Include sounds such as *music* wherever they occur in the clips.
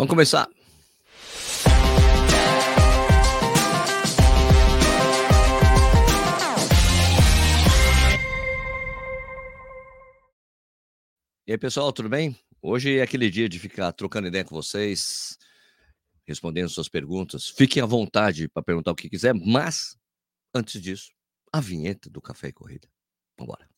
Vamos começar. E aí, pessoal, tudo bem? Hoje é aquele dia de ficar trocando ideia com vocês, respondendo suas perguntas. Fiquem à vontade para perguntar o que quiser, mas antes disso, a vinheta do Café e Corrida. Vamos embora.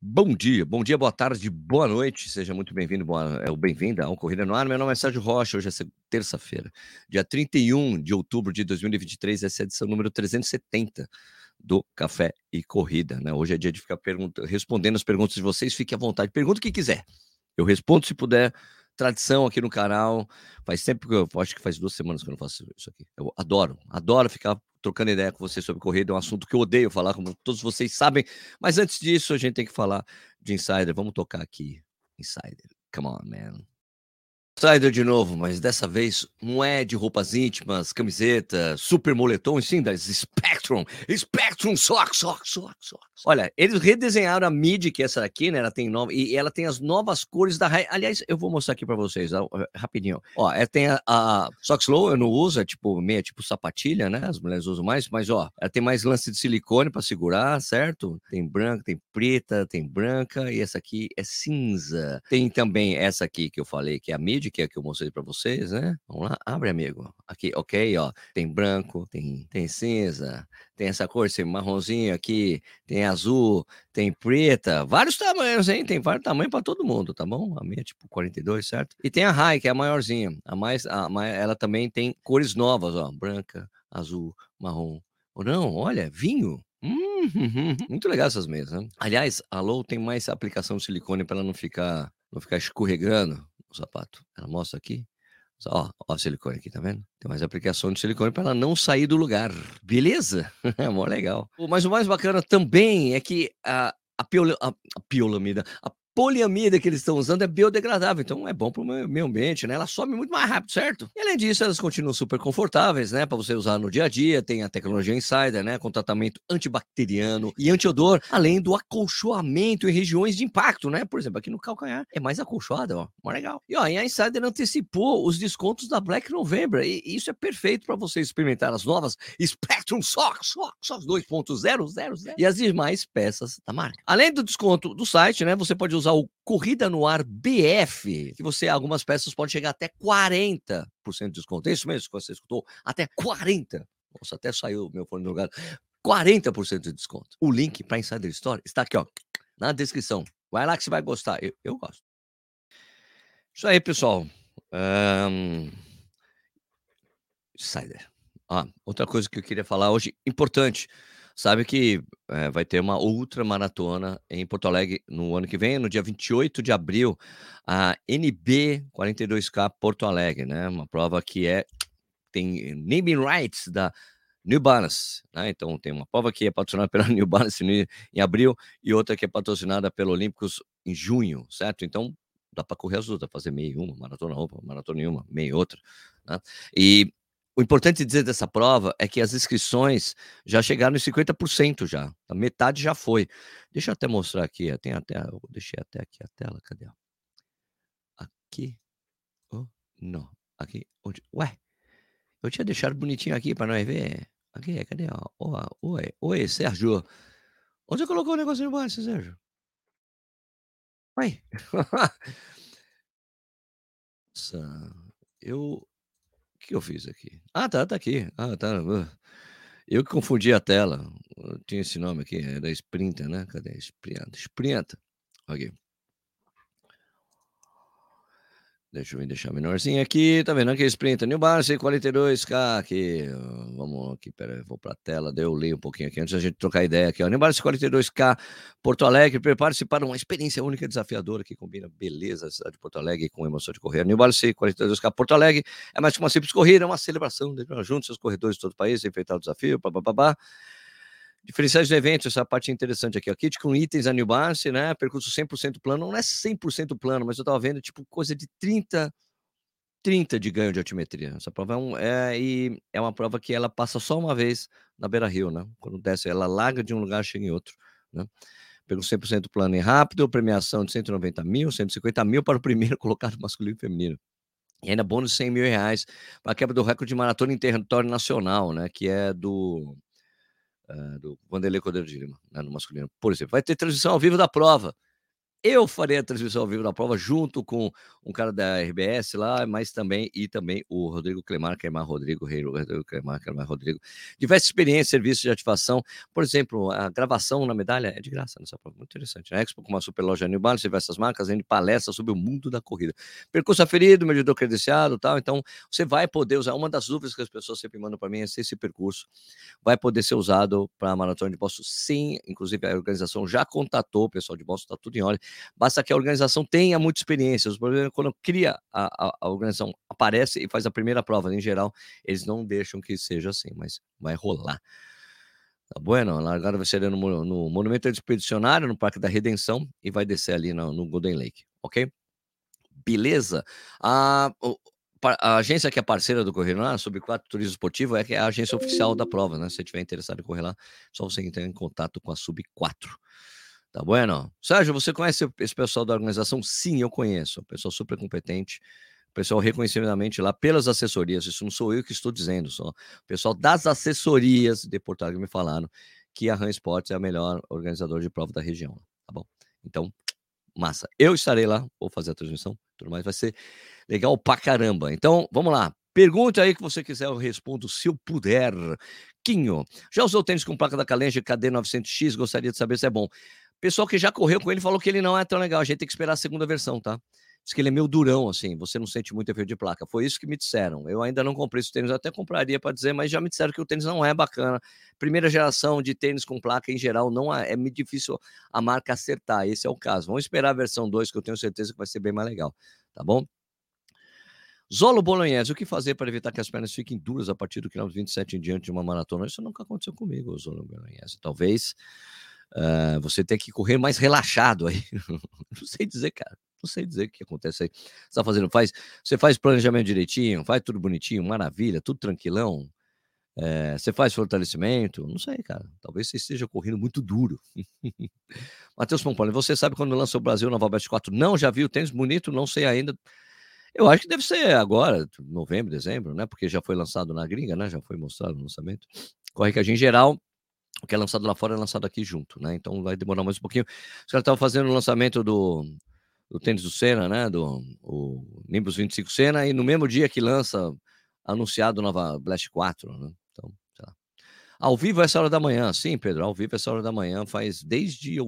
Bom dia, bom dia, boa tarde, boa noite, seja muito bem-vindo, é o bem-vinda ao Corrida no Ar. Meu nome é Sérgio Rocha, hoje é terça-feira, dia 31 de outubro de 2023, essa é a edição número 370 do Café e Corrida, né? Hoje é dia de ficar respondendo as perguntas de vocês, fique à vontade, pergunta o que quiser. Eu respondo se puder, tradição aqui no canal, faz tempo que eu acho que faz duas semanas que eu não faço isso aqui. Eu adoro, adoro ficar trocando ideia com você sobre corrida, é um assunto que eu odeio falar, como todos vocês sabem. Mas antes disso, a gente tem que falar de Insider. Vamos tocar aqui. Insider. Come on, man. Insider de novo, mas dessa vez não é de roupas íntimas, camiseta, super moletom, sim, das Spectrum. Spectrum Socks, Socks, Socks, Socks. Olha, eles redesenharam a MIDI, que é essa aqui, né? Ela tem nova, e ela tem as novas cores da Aliás, eu vou mostrar aqui para vocês, ó, rapidinho. Ó, ela tem a, a Socks Low, eu não uso, é tipo meia tipo sapatilha, né? As mulheres usam mais, mas ó, ela tem mais lance de silicone para segurar, certo? Tem branca, tem preta, tem branca, e essa aqui é cinza. Tem também essa aqui que eu falei, que é a MIDI, que é a que eu mostrei para vocês, né? Vamos lá, abre, amigo. Aqui, ok, ó. Tem branco, tem, tem cinza, tem essa cor, esse marronzinho aqui, tem azul, tem preta, vários tamanhos, hein? Tem vários tamanhos para todo mundo, tá bom? A minha é tipo 42, certo? E tem a High, que é a maiorzinha. A mais, a, ela também tem cores novas, ó. Branca, azul, marrom. Ou não, olha, vinho. Hum, *laughs* muito legal essas mesas, né? Aliás, a Low tem mais aplicação de silicone para ela não ficar, não ficar escorregando o sapato. Ela mostra aqui. Ó, ó silicone aqui, tá vendo? Tem mais aplicação de silicone para ela não sair do lugar. Beleza? *laughs* É mó legal. Mas o mais bacana também é que a, a, piol, a, a piolamida, a poliamida que eles estão usando é biodegradável, então é bom para o meio ambiente, né? Ela some muito mais rápido, certo? E além disso, elas continuam super confortáveis, né? Para você usar no dia a dia. Tem a tecnologia Insider, né? Com tratamento antibacteriano e antiodor, além do acolchoamento em regiões de impacto, né? Por exemplo, aqui no calcanhar é mais acolchoada, ó. Mó legal. E ó, e a Insider antecipou os descontos da Black November. E isso é perfeito para você experimentar as novas Spectrum Socks, Socks 2.000 e as demais peças da marca. Além do desconto do site, né? Você pode usar usar o Corrida no Ar BF, que você, algumas peças podem chegar até 40% de desconto. É isso mesmo que você escutou? Até 40%. Nossa, até saiu meu fone do lugar. 40% de desconto. O link para Insider Store está aqui, ó, na descrição. Vai lá que você vai gostar. Eu, eu gosto. Isso aí, pessoal. Um... Insider. Ah, outra coisa que eu queria falar hoje, importante. Sabe que é, vai ter uma outra maratona em Porto Alegre no ano que vem, no dia 28 de abril, a NB 42K Porto Alegre, né? Uma prova que é tem naming rights da New Balance, né? Então tem uma prova que é patrocinada *laughs* pela New Balance em abril e outra que é patrocinada pelo Olímpicos em junho, certo? Então dá para correr as duas, dá para fazer meio uma, maratona uma, maratona nenhuma, meio outra, né? E o importante dizer dessa prova é que as inscrições já chegaram em 50% já. A metade já foi. Deixa eu até mostrar aqui. Tem até, eu deixei até aqui a tela. Cadê? Aqui. Oh, não. Aqui. Onde? Ué. Eu tinha deixado bonitinho aqui para nós ver. Aqui, cadê? Oh, oi, oi, Sérgio. Onde você colocou o negócio embaixo, Sérgio? Ué. *laughs* Nossa, eu que eu fiz aqui? Ah, tá, tá aqui. Ah, tá. Eu que confundi a tela. Tinha esse nome aqui, é da Sprinter, né? Cadê? Sprinter. Sprinter. Aqui. Deixa eu deixar menorzinho aqui, tá vendo? Aqui, Sprinter, New Balance 42K aqui, vamos aqui, pera vou pra tela, daí eu leio um pouquinho aqui, antes da gente trocar ideia aqui, ó. New Balance 42K, Porto Alegre, prepare-se para uma experiência única e desafiadora que combina beleza da cidade de Porto Alegre com emoção de correr. New Balance 42K Porto Alegre é mais que uma simples corrida, é uma celebração, juntos os corredores de todo o país, enfrentar o desafio, babá. Diferenciais do evento, essa parte interessante aqui, ó. Kit com itens a New Balance, né? Percurso 100% plano, não é 100% plano, mas eu tava vendo tipo coisa de 30 30 de ganho de altimetria. Essa prova é, um, é, e é uma prova que ela passa só uma vez na Beira Rio, né? Quando desce, ela larga de um lugar, chega em outro, né? Pelo 100% plano e rápido, premiação de 190 mil, 150 mil para o primeiro *laughs* colocado masculino e feminino. E ainda bônus de 100 mil reais para a quebra do recorde de maratona em território nacional, né? Que é do, do Vanderlei Cordeiro de Lima, né, no masculino. Por exemplo, vai ter transmissão ao vivo da prova. Eu farei a transmissão ao vivo da prova junto com um cara da RBS lá, mas também e também o Rodrigo Clemar, Clemar Rodrigo, Rei Rodrigo Clemar, Clemar Rodrigo. Diversas experiências, serviços de ativação. Por exemplo, a gravação na medalha é de graça nessa prova, muito interessante. Na Expo com uma super loja New Balance, diversas marcas, em palestras sobre o mundo da corrida. Percurso aferido, medidor credenciado tal. Então, você vai poder usar. Uma das dúvidas que as pessoas sempre mandam para mim é se esse percurso vai poder ser usado para a maratona de Boston. Sim, inclusive a organização já contatou o pessoal de Boston, está tudo em ordem Basta que a organização tenha muita experiência. Os problemas quando cria a, a, organização aparece e faz a primeira prova. Em geral, eles não deixam que seja assim, mas vai rolar. Tá bueno? A largada vai ser no, no Monumento Expedicionário, no Parque da Redenção, e vai descer ali no, no Golden Lake, ok? Beleza? A, a agência que é parceira do Correio lá, sobre quatro turismo esportivo, é, é a agência oficial da prova, né? Se você estiver interessado em correr lá, só você entrar em contato com a Sub 4. Tá bueno? Sérgio, você conhece esse pessoal da organização? Sim, eu conheço. Pessoal super competente, pessoal reconhecidamente lá pelas assessorias. Isso não sou eu que estou dizendo, só o pessoal das assessorias de Porto Alegre me falaram que a Ram Sports é a melhor organizadora de prova da região. Tá bom? Então, massa. Eu estarei lá, vou fazer a transmissão, tudo mais. Vai ser legal pra caramba. Então, vamos lá. Pergunta aí que você quiser, eu respondo se eu puder. Quinho, já usou tênis com placa da Calenje KD900X? Gostaria de saber se é bom. Pessoal que já correu com ele falou que ele não é tão legal. A gente tem que esperar a segunda versão, tá? Diz que ele é meio durão, assim, você não sente muito efeito de placa. Foi isso que me disseram. Eu ainda não comprei esse tênis, eu até compraria para dizer, mas já me disseram que o tênis não é bacana. Primeira geração de tênis com placa, em geral, não é, é muito difícil a marca acertar. Esse é o caso. Vamos esperar a versão 2, que eu tenho certeza que vai ser bem mais legal, tá bom? Zolo Bolognese, o que fazer para evitar que as pernas fiquem duras a partir do quilômetro 27 em diante de uma maratona? Isso nunca aconteceu comigo, Zolo Bolognese. Talvez Uh, você tem que correr mais relaxado aí. *laughs* não sei dizer, cara. Não sei dizer o que acontece aí. Você está fazendo, faz, você faz planejamento direitinho, faz tudo bonitinho, maravilha, tudo tranquilão. É, você faz fortalecimento? Não sei, cara. Talvez você esteja correndo muito duro. *laughs* Matheus Pomponi, você sabe quando lança o Brasil na Valbest 4? Não, já vi o tênis bonito, não sei ainda. Eu acho que deve ser agora, novembro, dezembro, né? Porque já foi lançado na gringa, né? Já foi mostrado o lançamento. Corre que a gente, em geral, o que é lançado lá fora é lançado aqui junto, né? Então vai demorar mais um pouquinho. Os caras estavam fazendo o lançamento do, do tênis do Senna, né? Do o Nimbus 25 Senna, e no mesmo dia que lança, anunciado nova Blast 4, né? Então, sei lá. Ao vivo essa hora da manhã, sim, Pedro, ao vivo essa hora da manhã, faz desde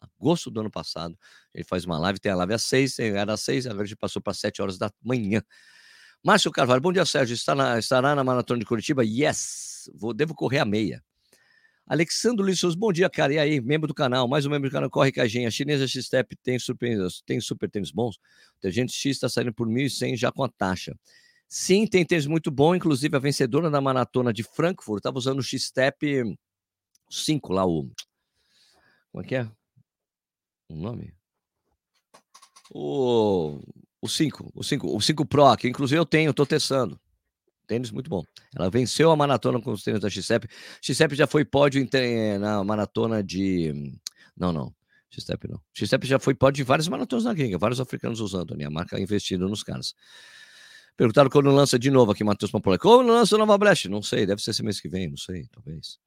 agosto do ano passado. Ele faz uma live, tem a live às seis, era às seis, agora a gente passou para sete horas da manhã. Márcio Carvalho, bom dia, Sérgio. Está na, estará na maratona de Curitiba? Yes! Vou, devo correr a meia. Alexandre Souza, bom dia, cara. E aí, membro do canal, mais um membro do canal Corre Cajinha. A chinesa X-Step tem tem super tênis bons? O gente X está saindo por 1.100 já com a taxa. Sim, tem tênis muito bom, inclusive a vencedora da maratona de Frankfurt estava usando o X-Step 5 lá, o. Como é que é? O nome? O, o 5, o 5, o 5 Pro, que inclusive eu tenho, estou testando. Tênis muito bom. Ela venceu a maratona com os tênis da XCEP. XCEP já foi pódio na maratona de. Não, não. XCEP não. XCEP já foi pódio de várias maratonas na gringa, vários africanos usando ali, a marca investindo nos caras. Perguntaram quando lança de novo aqui, Matheus Pampolé. Quando lança Nova Blast? Não sei, deve ser esse mês que vem, não sei, talvez.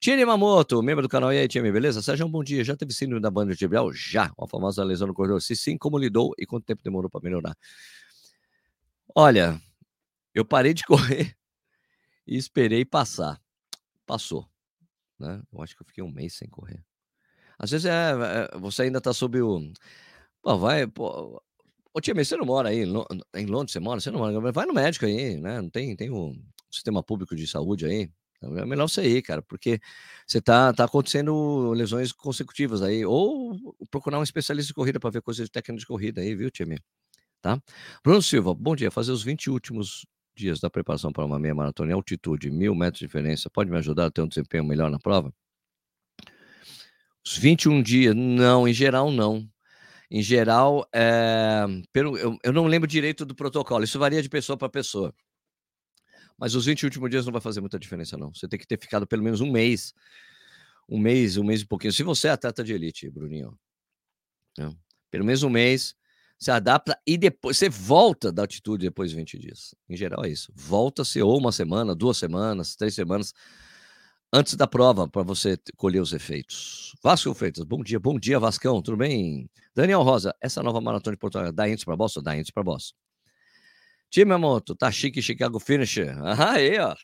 Tine Mamoto, membro do canal. E aí, beleza? Sérgio, um bom dia. Já teve síndrome da banda Gabriel? Já. A famosa lesão no corredor. Se sim, como lidou e quanto tempo demorou para melhorar? Olha, eu parei de *laughs* correr e esperei passar. Passou. Né? Eu acho que eu fiquei um mês sem correr. Às vezes é, é você ainda está sob o. Pô, vai. Pô, Ô, tia, você não mora aí em Londres, você mora? Você não mora? Vai no médico aí, né? Não tem, tem o sistema público de saúde aí. É melhor você ir, cara, porque você tá, tá acontecendo lesões consecutivas aí. Ou procurar um especialista de corrida para ver coisas de de corrida aí, viu, tia? Tá? Bruno Silva, bom dia. Fazer os 20 últimos dias da preparação para uma meia maratona em altitude, mil metros de diferença, pode me ajudar a ter um desempenho melhor na prova? Os 21 dias, não, em geral não. Em geral, é, pelo, eu, eu não lembro direito do protocolo, isso varia de pessoa para pessoa. Mas os 20 últimos dias não vai fazer muita diferença, não. Você tem que ter ficado pelo menos um mês. Um mês, um mês e pouquinho. Se você é atleta de elite, Bruninho. Né? Pelo menos um mês, se adapta e depois você volta da altitude depois de 20 dias. Em geral é isso. Volta-se ou uma semana, duas semanas, três semanas antes da prova para você colher os efeitos. Vasco Freitas, bom dia, bom dia Vascão, tudo bem? Daniel Rosa, essa nova maratona de Portugal dá índice para bosta? Dá índice para bosta. Time Moto, tá chique Chicago Finisher. Ah, *laughs* aí, ó.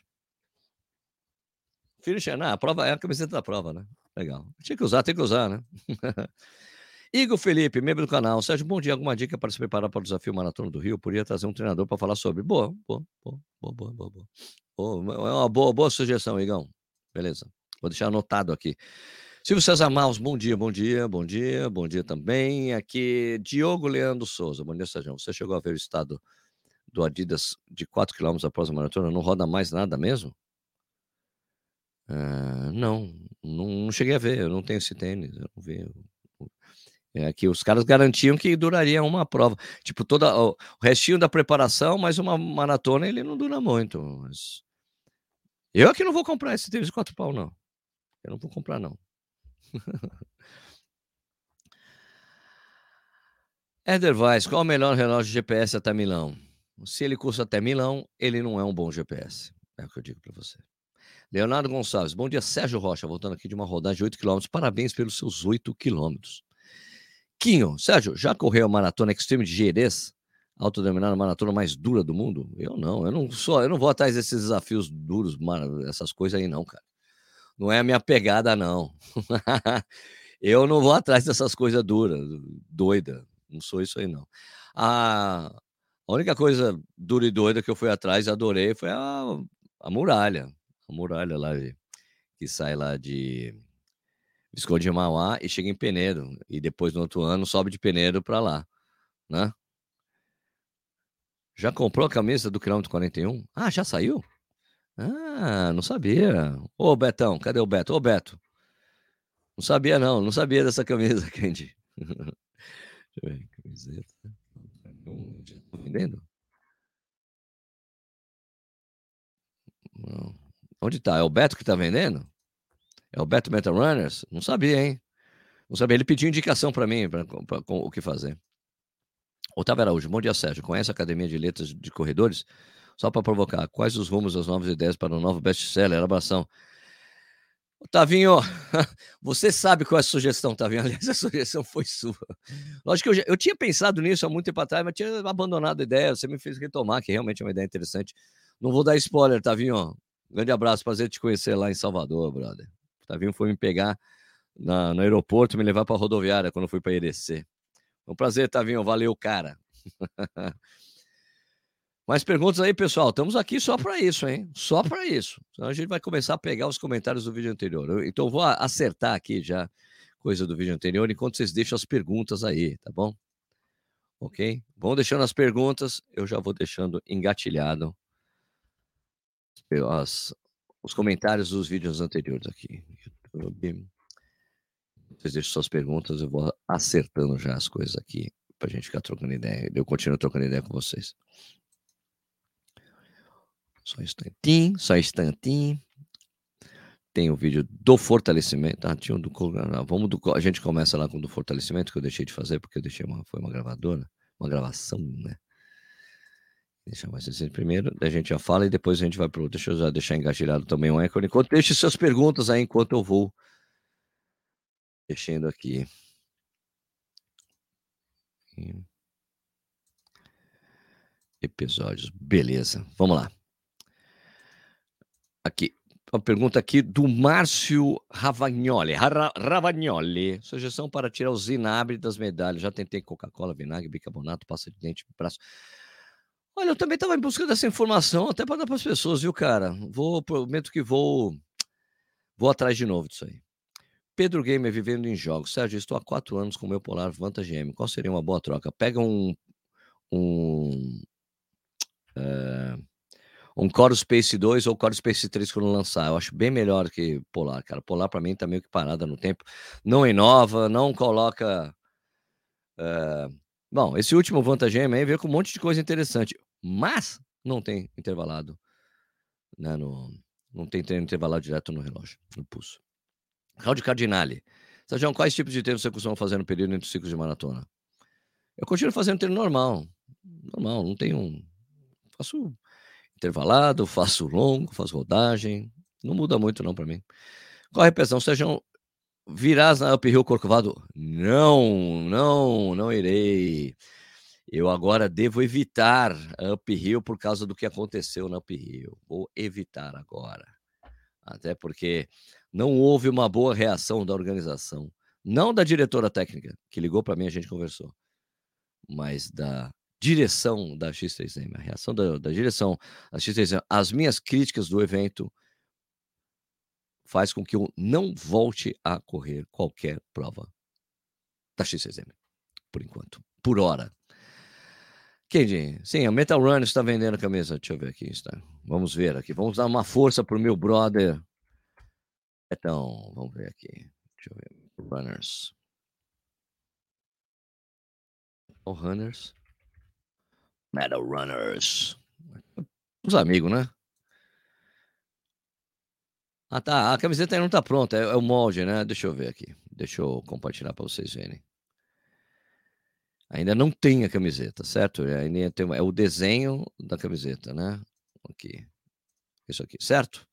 Finisher, não, a prova é a camiseta da prova, né? Legal. Tinha que usar, tem que usar, né? *laughs* Igor Felipe, membro do canal. Sérgio, bom dia. Alguma dica para se preparar para o desafio Maratona do Rio? Podia trazer um treinador para falar sobre. Boa, boa, boa, boa, boa, boa. É uma boa, boa sugestão, Igão. Beleza. Vou deixar anotado aqui. Silvio César Maus, bom dia, bom dia, bom dia, bom dia também. Aqui, Diogo Leandro Souza. Bom dia, Sérgio. Você chegou a ver o estado do Adidas de 4 km após a maratona? Não roda mais nada mesmo? Uh, não, não, cheguei a ver. Eu não tenho esse tênis. Eu não vi. É que os caras garantiam que duraria uma prova. Tipo, toda, o, restinho da preparação, mas uma maratona ele não dura muito. Mas... Eu aqui não vou comprar esse tênis de quatro pau, não. Eu não vou comprar, não. *laughs* Éder Vaz, qual o melhor relógio GPS até Milão? Se ele custa até Milão, ele não é um bom GPS. É o que eu digo para você. Leonardo Gonçalves, bom dia, Sérgio Rocha, voltando aqui de uma rodagem de 8 km. Parabéns pelos seus 8 quilômetros. Quinho, Sérgio, já correu a maratona Extreme de Jerez? Autodenominada maratona mais dura do mundo? Eu não, eu não sou, eu não vou atrás desses desafios duros, essas coisas aí não, cara. Não é a minha pegada não. *laughs* eu não vou atrás dessas coisas duras, doida. Não sou isso aí não. A, a única coisa dura e doida que eu fui atrás adorei foi a, a muralha, a muralha lá que sai lá de Visconde de Mauá e chega em Penedo. E depois, no outro ano, sobe de Penedo para lá, né? Já comprou a camisa do quilômetro 41? Ah, já saiu? Ah, não sabia. Ô, Betão, cadê o Beto? Ô, Beto. Não sabia, não. Não sabia dessa camisa, *laughs* Candy. Deixa eu ver. Camiseta. Tá vendendo? Não. Onde tá? É o Beto que tá vendendo? É o Beto Meta Runners? Não sabia, hein? Não sabia. Ele pediu indicação para mim, para o que fazer. Otávio Araújo, bom dia, Sérgio. Conhece a Academia de Letras de Corredores? Só para provocar, quais os rumos das novas ideias para o novo best-seller? Abração. Otavinho, *laughs* você sabe qual é a sugestão, Tavinho. *laughs* Aliás, a sugestão foi sua. Lógico que eu, já, eu tinha pensado nisso há muito tempo atrás, mas tinha abandonado a ideia. Você me fez retomar, que realmente é uma ideia interessante. Não vou dar spoiler, Tavinho. Grande abraço, prazer te conhecer lá em Salvador, brother. Tavinho foi me pegar na, no aeroporto, me levar para a rodoviária quando fui para Irecê. um prazer, Tavinho. Valeu, cara. *laughs* Mais perguntas aí, pessoal. Estamos aqui só para isso, hein? Só para isso. Então a gente vai começar a pegar os comentários do vídeo anterior. Então eu vou acertar aqui já coisa do vídeo anterior enquanto vocês deixam as perguntas aí, tá bom? Ok? Vão deixando as perguntas, eu já vou deixando engatilhado as, os comentários dos vídeos anteriores aqui. YouTube. Vocês deixam suas perguntas, eu vou acertando já as coisas aqui para a gente ficar trocando ideia. Eu continuo trocando ideia com vocês. Só um instantinho, só um instantinho. Tem o vídeo do fortalecimento. Ah, tinha um do, vamos do, a gente começa lá com o do fortalecimento, que eu deixei de fazer, porque eu deixei uma, foi uma gravadora, uma gravação, né? Deixa mais assim primeiro, a gente já fala e depois a gente vai para o. Deixa eu já deixar engatilhado também um ícone. Enquanto deixe suas perguntas aí enquanto eu vou mexendo aqui. Episódios, beleza. Vamos lá. Aqui, uma pergunta aqui do Márcio Ravagnoli. Ravagnoli. Sugestão para tirar o zinabre das medalhas. Já tentei Coca-Cola, vinagre, bicarbonato, pasta de dente, braço. Olha, eu também estava em busca dessa informação, até para dar para as pessoas, viu, cara? Vou, prometo que vou, vou atrás de novo disso aí. Pedro Gamer vivendo em jogos. Sérgio, estou há quatro anos com o meu Polar Vantage M. Qual seria uma boa troca? Pega um. Um. É, um Core Space 2 ou Core Space 3 quando lançar. Eu acho bem melhor que Polar, cara. Polar para mim tá meio que parada no tempo. Não inova, não coloca Uh, bom, esse último Vantagem aí veio com um monte de coisa interessante, mas não tem intervalado, né, no, não tem treino intervalado direto no relógio, no pulso. Claudio Cardinale. Sérgio, quais tipos de treino você costuma fazer no período entre os ciclos de maratona? Eu continuo fazendo treino normal. Normal, não tenho. Um... Faço intervalado, faço longo, faço rodagem. Não muda muito, não, para mim. Qual a repetição? Sérgio, virás na uphill corcovado? Não, não, não irei. Eu agora devo evitar a uphill por causa do que aconteceu na uphill. Vou evitar agora. Até porque não houve uma boa reação da organização. Não da diretora técnica, que ligou para mim, a gente conversou, mas da direção da X3M, a reação da, da direção da X3M. As minhas críticas do evento faz com que eu não volte a correr qualquer prova da X6M, por enquanto, por hora. Kendi, sim, a Metal Run está vendendo a camisa. Deixa eu ver aqui. Está. Vamos ver aqui. Vamos dar uma força para o meu brother. Então, vamos ver aqui. Deixa eu ver. Runners. Metal Runners. Metal Runners. Os amigos, né? Ah, tá. A camiseta ainda não tá pronta. É, é, o molde, né? Deixa eu ver aqui. Deixa eu compartilhar para vocês verem. Ainda não tem a camiseta, certo? Ainda tem, é o desenho da camiseta, né? Aqui. Isso aqui, certo?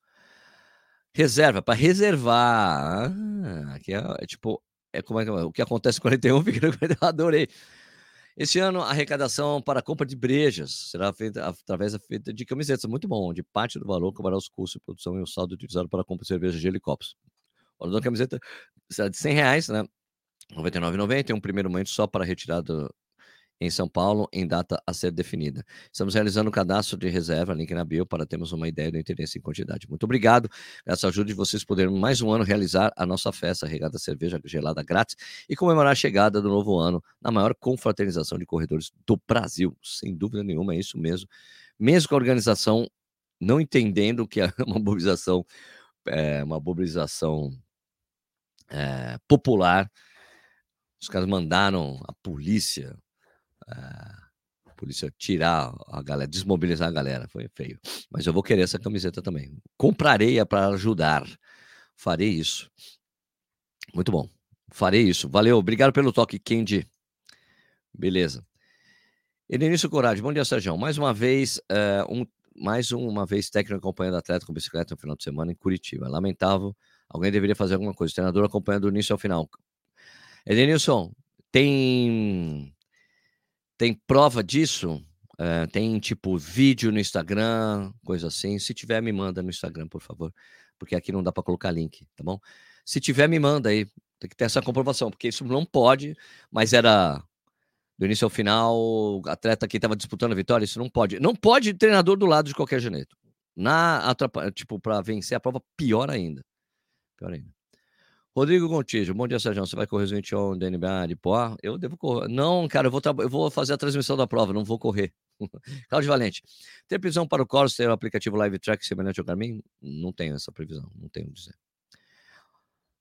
Reserva, para reservar. Ah, aqui é, é, tipo, é como é que é? O que acontece em 41 fica no 41. Adorei. Esse ano, a arrecadação para a compra de brejas será feita através da feita de camisetas. Muito bom, onde parte do valor cobrará os custos de produção e o saldo utilizado para a compra de cerveja de helicópteros. O valor da camiseta será de 100 reais, né? R$ 99,90 um primeiro momento só para retirada em São Paulo, em data a ser definida. Estamos realizando o cadastro de reserva, link na bio, para termos uma ideia do interesse em quantidade. Muito obrigado. Essa ajuda de vocês poderem mais um ano realizar a nossa festa regada cerveja gelada grátis e comemorar a chegada do novo ano na maior confraternização de corredores do Brasil. Sem dúvida nenhuma, é isso mesmo. Mesmo com a organização não entendendo que é *laughs* uma mobilização, é, uma mobilização é, popular, os caras mandaram a polícia a polícia tirar a galera, desmobilizar a galera. Foi feio. Mas eu vou querer essa camiseta também. Comprarei para ajudar. Farei isso. Muito bom. Farei isso. Valeu. Obrigado pelo toque, Kendi. Beleza. Edenício Coragem, bom dia, Sérgio. Mais uma vez, uh, um, mais uma vez técnico acompanhando atleta com bicicleta no final de semana em Curitiba. Lamentável. Alguém deveria fazer alguma coisa. O treinador acompanhando do início ao final. Edenilson, tem tem prova disso? Uh, tem tipo vídeo no Instagram, coisa assim. Se tiver, me manda no Instagram, por favor, porque aqui não dá para colocar link, tá bom? Se tiver, me manda aí. Tem que ter essa comprovação, porque isso não pode, mas era do início ao final, atleta que estava disputando a vitória, isso não pode. Não pode treinador do lado de qualquer jeito. Na tipo para vencer a prova, pior ainda. Pior ainda. Rodrigo Gontijo, bom dia, Sérgio. Você vai correr os 21 da NBA de pó? Eu devo correr. Não, cara, eu vou, eu vou fazer a transmissão da prova, não vou correr. *laughs* Cláudio Valente, tem previsão para o Corus ter o aplicativo Live Track semelhante ao Garmin? Não tenho essa previsão, não tenho dizer.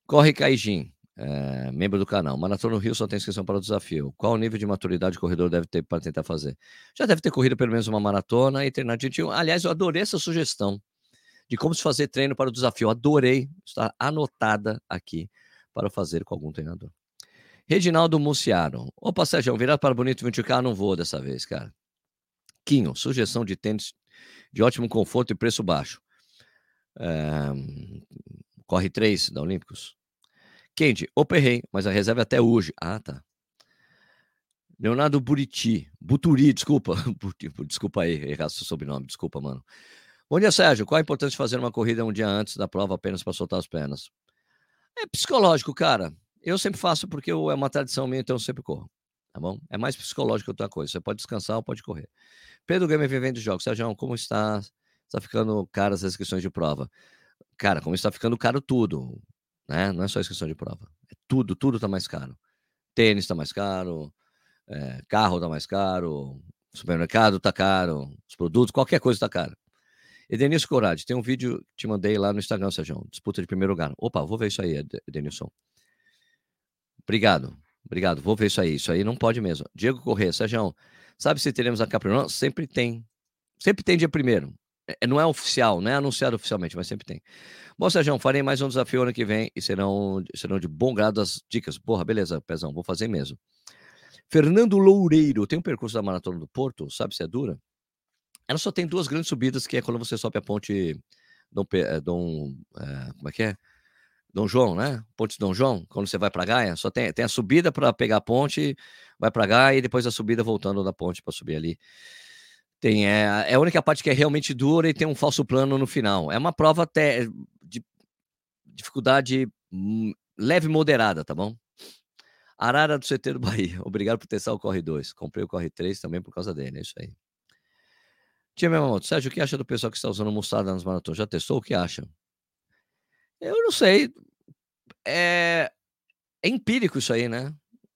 Corre Caijin, é, membro do canal. Maratona no Rio só tem inscrição para o desafio. Qual o nível de maturidade o corredor deve ter para tentar fazer? Já deve ter corrido pelo menos uma maratona e treinar de Aliás, eu adorei essa sugestão de como se fazer treino para o desafio. Adorei, está anotada aqui para fazer com algum treinador. Reginaldo Muciaro. Opa, Sérgio, virado para bonito 20K, não vou dessa vez, cara. Quinho, sugestão de tênis de ótimo conforto e preço baixo. É... Corre 3 da Olímpicos. Kendi, operei, mas a reserva é até hoje. Ah, tá. Leonardo Buriti, Buturi, desculpa, *laughs* desculpa aí, errar seu sobrenome, desculpa, mano. Bom dia, Sérgio. Qual a importância de fazer uma corrida um dia antes da prova apenas para soltar as pernas? É psicológico, cara. Eu sempre faço porque é uma tradição minha, então eu sempre corro. Tá bom? É mais psicológico que outra coisa. Você pode descansar ou pode correr. Pedro Gamer vivendo jogos. Sérgio, como está? Está ficando caras as inscrições de prova? Cara, como está ficando caro tudo, né? Não é só inscrição de prova. É tudo, tudo está mais caro. Tênis está mais caro, é, carro está mais caro, supermercado está caro, os produtos, qualquer coisa está caro. Edenilson Corade, tem um vídeo que te mandei lá no Instagram, Sérgio. Disputa de primeiro lugar. Opa, vou ver isso aí, Edenilson. Obrigado. Obrigado, vou ver isso aí. Isso aí não pode mesmo. Diego Corrêa, Sérgio, sabe se teremos a Capricorn? Sempre tem. Sempre tem dia primeiro. É, não é oficial, não é anunciado oficialmente, mas sempre tem. Bom, Sérgio, farei mais um desafio ano que vem e serão, serão de bom grado as dicas. Porra, beleza, Pezão, vou fazer mesmo. Fernando Loureiro, tem um percurso da Maratona do Porto, sabe se é dura? Ela só tem duas grandes subidas, que é quando você sobe a ponte Dom, eh, Dom é, como é que é? Dom João, né? Ponte Dom João, quando você vai para Gaia, só tem, tem a subida para pegar a ponte, vai para Gaia e depois a subida voltando da ponte para subir ali. Tem, é, é a única parte que é realmente dura e tem um falso plano no final. É uma prova até de dificuldade leve moderada, tá bom? Arara do CT do *laughs* Bahia. Obrigado por testar o Corre 2. Comprei o Corre 3 também por causa dele, é isso aí. Tia Yamamoto, Sérgio, o que acha do pessoal que está usando mostarda nas maratonas? Já testou? O que acha? Eu não sei. É, é empírico isso aí, né?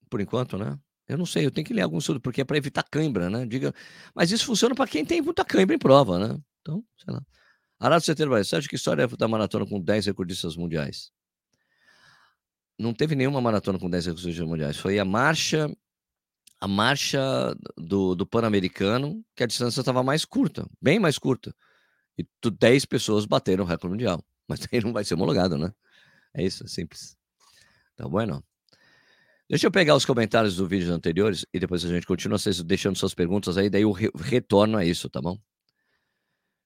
Por enquanto, né? Eu não sei, eu tenho que ler algum estudo, porque é para evitar cãibra, né? Diga... Mas isso funciona para quem tem muita cãibra em prova, né? Então, sei lá. Arado Setembro Bahia, Sérgio, que história é da maratona com 10 recordistas mundiais? Não teve nenhuma maratona com 10 recordistas mundiais. Foi a marcha a marcha do, do Pan-Americano, que a distância estava mais curta, bem mais curta. E 10 pessoas bateram o recorde mundial. *laughs* Mas aí não vai ser homologado, né? É isso, é simples. Tá bueno? Deixa eu pegar os comentários do vídeo anteriores e depois a gente continua vocês deixando suas perguntas aí, daí eu re retorno a isso, tá bom?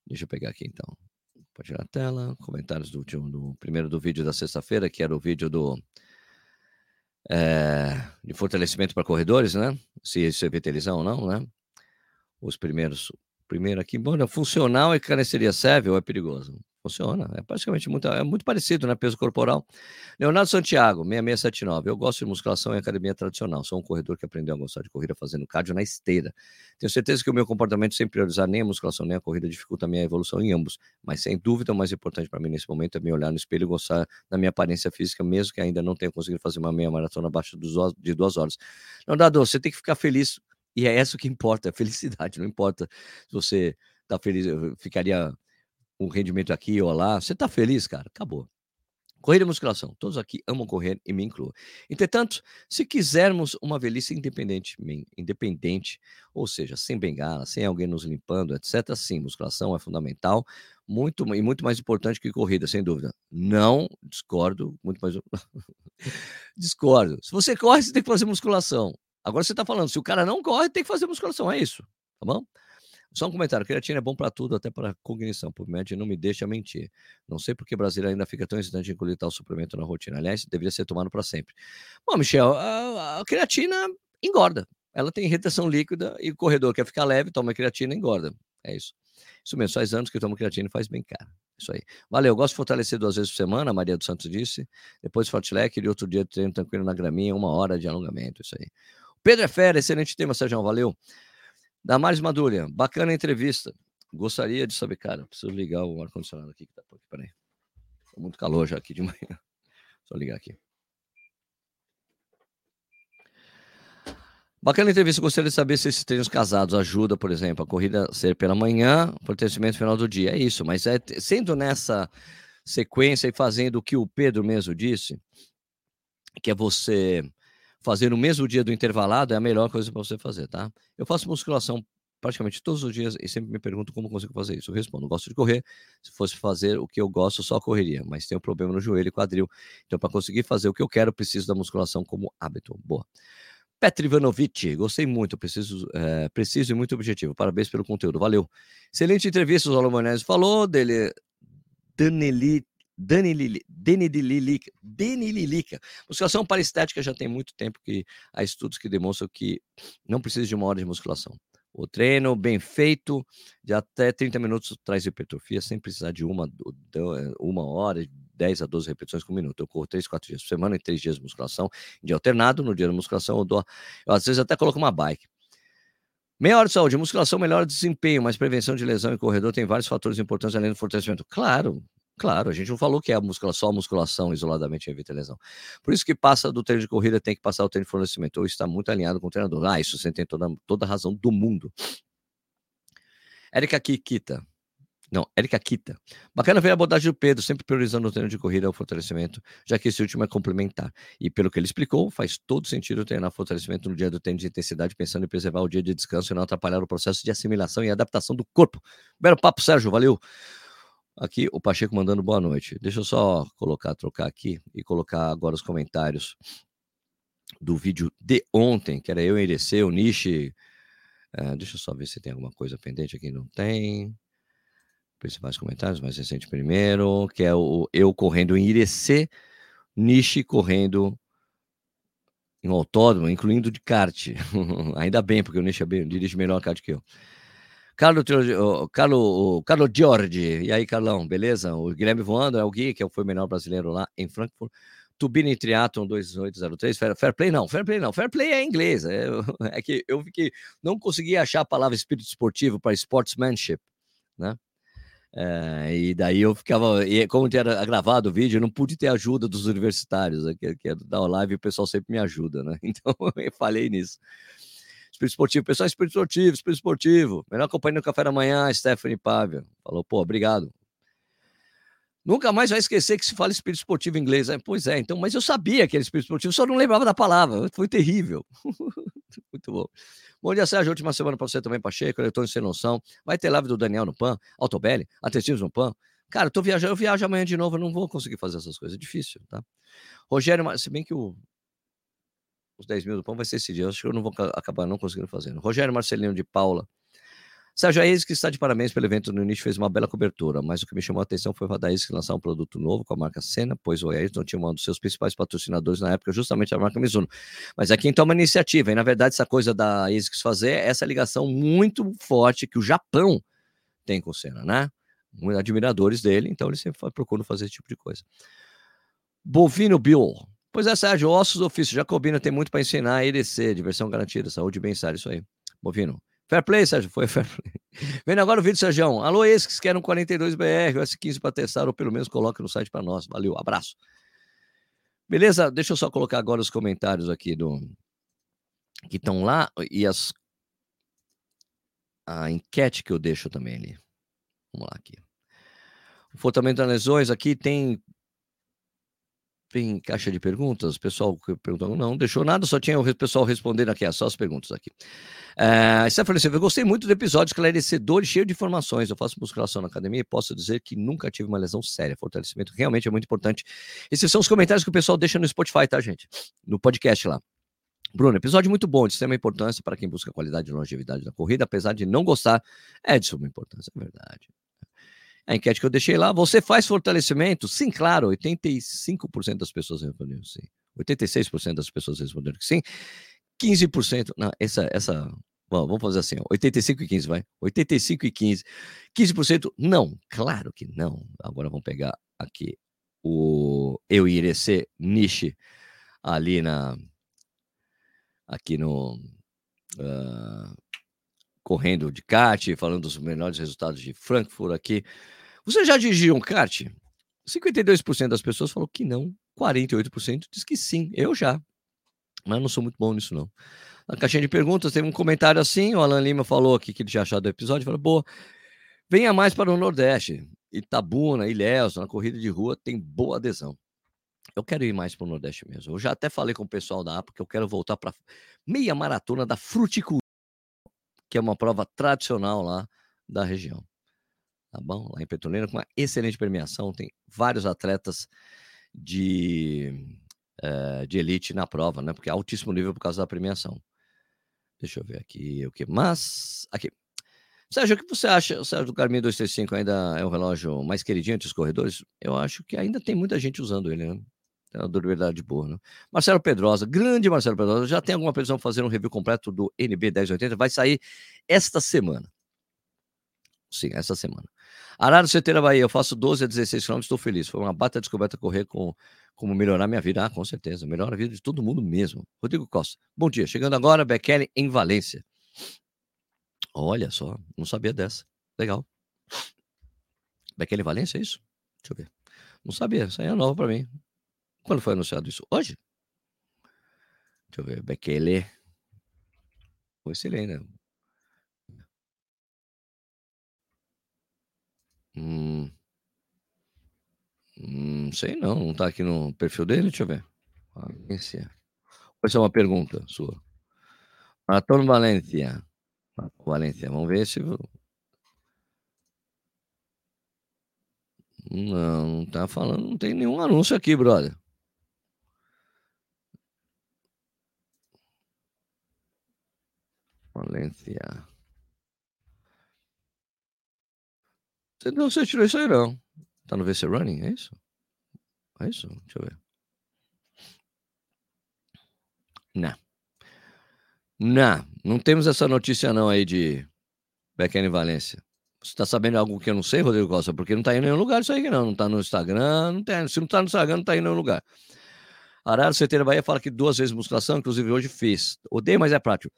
Deixa eu pegar aqui então. Pode tirar a tela. Comentários do último, do primeiro do vídeo da sexta-feira, que era o vídeo do é, de fortalecimento para corredores, né? Se isso é veterizão ou não, né? Os primeiros, primeiro aqui, bom, funcional e careceria serve ou é perigoso? Funciona, é praticamente muito, é muito parecido, né? Peso corporal. Leonardo Santiago, 6679. Eu gosto de musculação e academia tradicional. Sou um corredor que aprendeu a gostar de corrida fazendo cardio na esteira. Tenho certeza que o meu comportamento sem priorizar nem a musculação nem a corrida dificulta a minha evolução em ambos. Mas sem dúvida, o mais importante para mim nesse momento é me olhar no espelho e gostar da minha aparência física, mesmo que ainda não tenha conseguido fazer uma meia maratona abaixo de duas horas. Leonardo, você tem que ficar feliz. E é isso que importa, é *laughs* felicidade. Não importa se você está feliz, ficaria um rendimento aqui ou lá. Você está feliz, cara? Acabou. Corrida e musculação. Todos aqui amam correr e me incluo. Entretanto, se quisermos uma velhice independente, independente, ou seja, sem bengala, sem alguém nos limpando, etc., sim, musculação é fundamental, muito e muito mais importante que corrida, sem dúvida. Não discordo, muito mais *laughs* discordo. Se você corre, você tem que fazer musculação. Agora você está falando, se o cara não corre, tem que fazer musculação, é isso, tá bom? Só um comentário: creatina é bom para tudo, até para cognição. Médio, não me deixa mentir. Não sei porque o Brasil ainda fica tão hesitante em incluir tal suplemento na rotina. Aliás, deveria ser tomado para sempre. Bom, Michel, a, a, creatina engorda. Ela tem retenção líquida e o corredor quer ficar leve, toma creatina e engorda. É isso. Isso mesmo, faz anos que tomo creatina e faz bem, cara. Isso aí. Valeu, gosto de fortalecer duas vezes por semana, a Maria dos Santos disse. Depois Fortlec e outro dia treino tranquilo na graminha, uma hora de alongamento, isso aí. Pedro é fera, excelente tema, Sérgio, valeu. Damares Madulha, bacana a entrevista. Gostaria de saber, cara, preciso ligar o ar-condicionado aqui que tá por aqui, peraí. Tá muito calor já aqui de *laughs* manhã. Só ligar aqui. Bacana a entrevista. Gostaria de saber se esses treinos casados ajudam, por exemplo, a corrida ser pela manhã, fortalecimento final do dia. É isso, mas é sendo nessa sequência e fazendo o que o Pedro mesmo disse, que é você fazer no mesmo dia do intervalado é a melhor coisa para você fazer, tá? Eu faço musculação praticamente todos os dias e sempre me pergunto como consigo fazer isso. Eu respondo, gosto de correr. Se fosse fazer o que eu gosto, só correria, mas tenho problema no joelho e quadril. Então, para conseguir fazer o que eu quero, preciso da musculação como hábito. Boa. Petri Ivanovic, gostei muito, preciso, é, preciso e muito objetivo. Parabéns pelo conteúdo, valeu. Excelente entrevista, o Alomonese falou dele. Daneli Dani, Lili, Dani de Dani Lilica. Musculação para estética já tem muito tempo que há estudos que demonstram que não precisa de uma hora de musculação. O treino bem feito, de até 30 minutos traz hipertrofia, sem precisar de uma, uma hora, 10 a 12 repetições por minuto. Eu corro 3, 4 dias por semana e 3 dias de musculação, dia alternado. No dia da musculação, eu dou. Eu, às vezes até coloco uma bike. Meia hora de saúde, musculação melhora desempenho, mas prevenção de lesão em corredor tem vários fatores importantes além do fortalecimento. Claro, Claro, a gente não falou que é a musculação, só a musculação isoladamente evita lesão. Por isso que passa do treino de corrida, tem que passar o treino de fornecimento, ou está muito alinhado com o treinador. Ah, isso você tem toda, toda a razão do mundo. Érica Kikita, Não, Érica Kita. Bacana ver a abordagem do Pedro, sempre priorizando o treino de corrida ao fortalecimento, já que esse último é complementar. E pelo que ele explicou, faz todo sentido treinar fortalecimento no dia do treino de intensidade, pensando em preservar o dia de descanso e não atrapalhar o processo de assimilação e adaptação do corpo. Belo papo, Sérgio, valeu. Aqui o Pacheco mandando boa noite. Deixa eu só colocar, trocar aqui e colocar agora os comentários do vídeo de ontem, que era eu Irecê, o Nishi. Uh, deixa eu só ver se tem alguma coisa pendente aqui. Não tem principais comentários, mais recente primeiro, que é o eu correndo em Irecê, Nishi correndo em autódromo, incluindo de kart. *laughs* Ainda bem, porque o Nishi é bem, dirige melhor kart que eu. Carlos, Carlos, Carlos Giorgi, e aí, Carlão, beleza? O Guilherme voando é o Gui, que foi o melhor brasileiro lá em Frankfurt. Tubini Triathlon 2803, fair, fair play não, fair play não, fair play é inglês, é, *laughs* é que eu fiquei, não consegui achar a palavra espírito esportivo para sportsmanship, né? É, e daí eu ficava, e como era gravado o vídeo, eu não pude ter ajuda dos universitários, né, que, que é da live, o pessoal sempre me ajuda, né? *laughs* Então eu falei nisso. Espírito esportivo, pessoal, espírito esportivo, espírito esportivo. Melhor companhia no café da manhã, Stephanie Pávia. Falou, pô, obrigado. Nunca mais vai esquecer que se fala espírito esportivo em inglês. É, pois é, então, mas eu sabia que era espírito esportivo, só não lembrava da palavra. Foi terrível. *laughs* Muito bom. Bom dia, Sérgio. Última semana para você também, Pacheco. Estou sem noção. Vai ter live do Daniel no PAN, Autobelli, Atletismo no PAN. Cara, eu tô viajando, eu viajo amanhã de novo, eu não vou conseguir fazer essas coisas. É difícil, tá? Rogério, se bem que o, os 10 mil do pão vai ser esse dia, eu acho que eu não vou acabar não conseguindo fazer. Rogério Marcelino de Paula. Sérgio, a ASICS está de parabéns pelo evento no início, fez uma bela cobertura, mas o que me chamou a atenção foi a ASICS lançar um produto novo com a marca Senna, pois o Ayrton tinha um dos seus principais patrocinadores na época, justamente a marca Mizuno. Mas é quem toma iniciativa, e na verdade essa coisa da ASICS fazer é essa ligação muito forte que o Japão tem com o Senna, né? Admiradores dele, então ele sempre procura fazer esse tipo de coisa. Bovino Bill. Pois é, Sérgio, ossos ofício, Jacobina tem muito para ensinar, EDC, diversão garantida, saúde e bem-estar, isso aí. Bovino. Fair play, Sérgio. Foi fair play. *laughs* Vendo agora o vídeo, Sérgio. Alô, esses que querem um 42BR, o S15 para testar, ou pelo menos coloque no site para nós. Valeu, abraço. Beleza? Deixa eu só colocar agora os comentários aqui do que estão lá e as a enquete que eu deixo também ali. Vamos lá aqui. O Fortamento das lesões aqui tem tem caixa de perguntas? O pessoal perguntou, não, deixou nada, só tinha o pessoal respondendo aqui, só as perguntas aqui. É, Stephanie Silva, eu gostei muito do episódio esclarecedor e cheio de informações. Eu faço musculação na academia e posso dizer que nunca tive uma lesão séria. Fortalecimento realmente é muito importante. Esses são os comentários que o pessoal deixa no Spotify, tá, gente? No podcast lá. Bruno, episódio muito bom, de extrema importância para quem busca qualidade e longevidade da corrida, apesar de não gostar, é de suma importância, é verdade a enquete que eu deixei lá. Você faz fortalecimento? Sim, claro. 85% das pessoas responderam sim. 86% das pessoas responderam que sim. 15%. Não, essa. essa bom, vamos fazer assim: 85 e 15, vai. 85 e 15. 15% não. Claro que não. Agora vamos pegar aqui o Eu Irecê Niche ali na. Aqui no. Uh, correndo de kart, falando dos melhores resultados de Frankfurt aqui. Você já dirigiu um kart? 52% das pessoas falou que não, 48% diz que sim. Eu já. Mas não sou muito bom nisso, não. Na caixinha de perguntas, teve um comentário assim: o Alan Lima falou aqui que ele tinha achado o episódio. Falou, boa, venha mais para o Nordeste. Itabuna, Ilhéus, na corrida de rua, tem boa adesão. Eu quero ir mais para o Nordeste mesmo. Eu já até falei com o pessoal da APA que eu quero voltar para meia maratona da fruticultura que é uma prova tradicional lá da região. Tá bom? Lá em Petrolina, com uma excelente premiação, tem vários atletas de, é, de elite na prova, né? Porque é altíssimo nível por causa da premiação. Deixa eu ver aqui o que mais. Aqui. Sérgio, o que você acha? O Sérgio do Garmin 235 ainda é o relógio mais queridinho entre os corredores? Eu acho que ainda tem muita gente usando ele, né? Tem uma durabilidade boa, né? Marcelo Pedrosa, grande Marcelo Pedrosa, já tem alguma previsão de fazer um review completo do NB 1080? Vai sair esta semana. Sim, essa semana. Arara Ceteira Bahia, eu faço 12 a 16 km, estou feliz. Foi uma bata descoberta correr com como melhorar minha vida. Ah, com certeza, melhora a vida de todo mundo mesmo. Rodrigo Costa, bom dia. Chegando agora, Bekele em Valência. Olha só, não sabia dessa. Legal. Bekele Valência, é isso? Deixa eu ver. Não sabia, isso aí é novo para mim. Quando foi anunciado isso? Hoje? Deixa eu ver. Bekele. Foi excelente, né? Hum. Hum, sei não, não tá aqui no perfil dele? Deixa eu ver. Valência. Essa é uma pergunta sua. Maratona Valência. Valência, vamos ver se. Não, não tá falando, não tem nenhum anúncio aqui, brother. Valência. Você não, você tirou isso aí, não. Tá no VC Running, é isso? É isso? Deixa eu ver. Não. Não, não temos essa notícia não aí de Backend Valência. Você tá sabendo algo que eu não sei, Rodrigo Costa? Porque não tá em nenhum lugar isso aí não. Não tá no Instagram, não tem. Se não tá no Instagram, não tá em nenhum lugar. Arara Certeira Bahia fala que duas vezes musculação, inclusive hoje fiz. Odeio, mas é prático.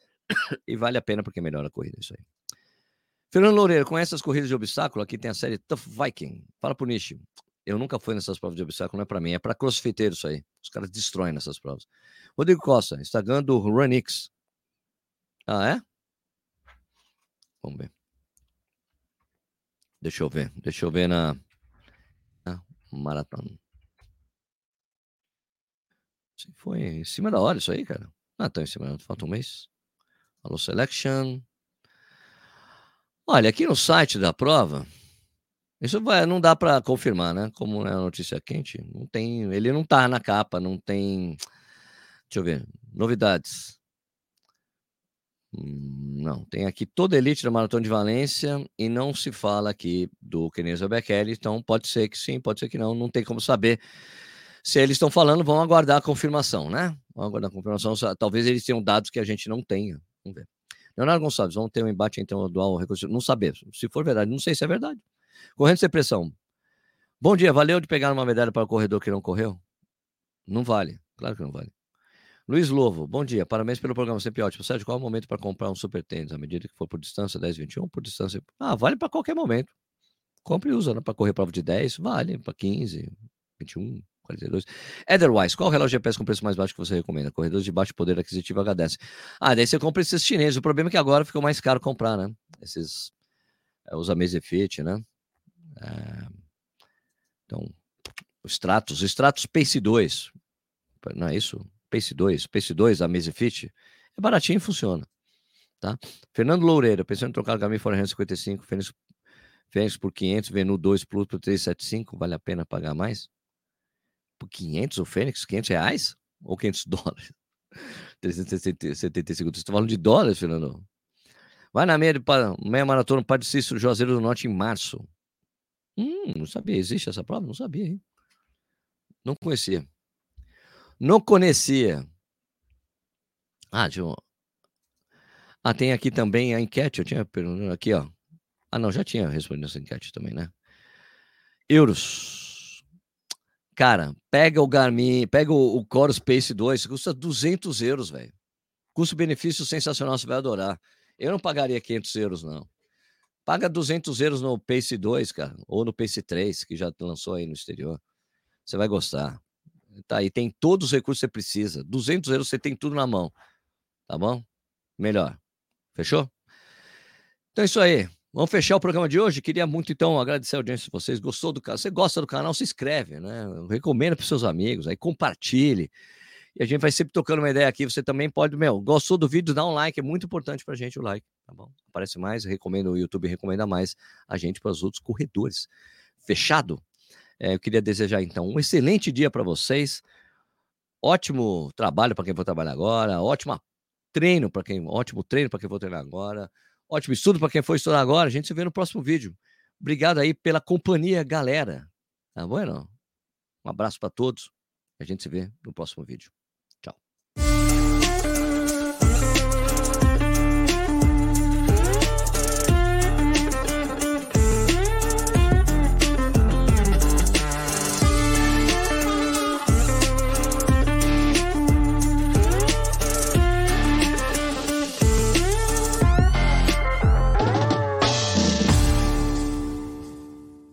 E vale a pena porque melhora a corrida, isso aí. Fernando Loureiro, com essas corridas de obstáculo, aqui tem a série Tough Viking. Fala pro Nishi. Eu nunca fui nessas provas de obstáculo, não é para mim, é para crossfiteiro isso aí. Os caras destroem nessas provas. Rodrigo Costa, Instagram do Runix. Ah, é? Vamos ver. Deixa eu ver. Deixa eu ver na, na maratona. Foi em cima da hora isso aí, cara. Ah, tá em cima. Falta um mês. Alô, Selection. Olha, aqui no site da prova, isso vai, não dá para confirmar, né? Como é a notícia quente, não tem, ele não tá na capa, não tem, deixa eu ver, novidades. Hum, não, tem aqui toda a elite da Maratona de Valência e não se fala aqui do Kenesa Bekele, então pode ser que sim, pode ser que não, não tem como saber. Se eles estão falando, vão aguardar a confirmação, né? Vão aguardar a confirmação, talvez eles tenham dados que a gente não tenha. Vamos ver. Leonardo Gonçalves, vamos ter um embate entre o dual e Não saber. Se for verdade, não sei se é verdade. Correndo sem pressão. Bom dia, valeu de pegar uma medalha para o corredor que não correu? Não vale. Claro que não vale. Luiz Lovo, bom dia. Parabéns pelo programa, sempre ótimo. Sérgio, qual é o momento para comprar um super tênis? À medida que for por distância, 10, 21, por distância. Ah, vale para qualquer momento. Compre e usa, né? Para correr prova de 10, vale. Para 15, 21. 42. Etherwise, qual relógio GPS com preço mais baixo que você recomenda? Corredores de baixo poder aquisitivo HDS. Ah, daí você compra esses chineses. O problema é que agora ficou mais caro comprar, né? Esses. É, os Amazfit, né? É, então, os Stratos, os Stratos Pace 2. Não é isso? Pace 2, Pace 2, Amazfit. É baratinho e funciona. Tá? Fernando Loureiro, pensando em trocar o Garmin Forehand 55, Fênix, Fênix por 500, Venu 2 Plus por 375, vale a pena pagar mais? Por 500 o Fênix? 500 reais? Ou 500 *laughs* dólares? 375. Você está falando de dólares, Fernando? Vai na meia, de, meia maratona Padre Cícero Juazeiro do Norte em março. Hum, não sabia. Existe essa prova? Não sabia, hein? Não conhecia. Não conhecia. Ah, deixa eu... Ah, tem aqui também a enquete. Eu tinha perguntado aqui, ó. Ah, não, já tinha respondido essa enquete também, né? Euros. Cara, pega o Garmin, pega o, o Core Space 2, custa 200 euros, velho. Custo-benefício sensacional, você vai adorar. Eu não pagaria 500 euros, não. Paga 200 euros no Pace 2, cara, ou no Pace 3, que já lançou aí no exterior. Você vai gostar. Tá aí, tem todos os recursos que você precisa. 200 euros você tem tudo na mão. Tá bom? Melhor. Fechou? Então é isso aí. Vamos fechar o programa de hoje. Queria muito, então, agradecer a audiência de vocês. Gostou do canal? Você gosta do canal? Se inscreve, né? Recomenda para seus amigos, aí compartilhe. E a gente vai sempre tocando uma ideia aqui. Você também pode, meu, gostou do vídeo? Dá um like, é muito importante para a gente o like, tá bom? Aparece mais, recomendo o YouTube, recomenda mais a gente para os outros corredores. Fechado? É, eu queria desejar, então, um excelente dia para vocês. Ótimo trabalho para quem for trabalhar agora. Ótimo treino para quem, ótimo treino para quem for treinar agora. Ótimo estudo para quem for estudar agora. A gente se vê no próximo vídeo. Obrigado aí pela companhia, galera. Tá bom? Um abraço para todos. A gente se vê no próximo vídeo.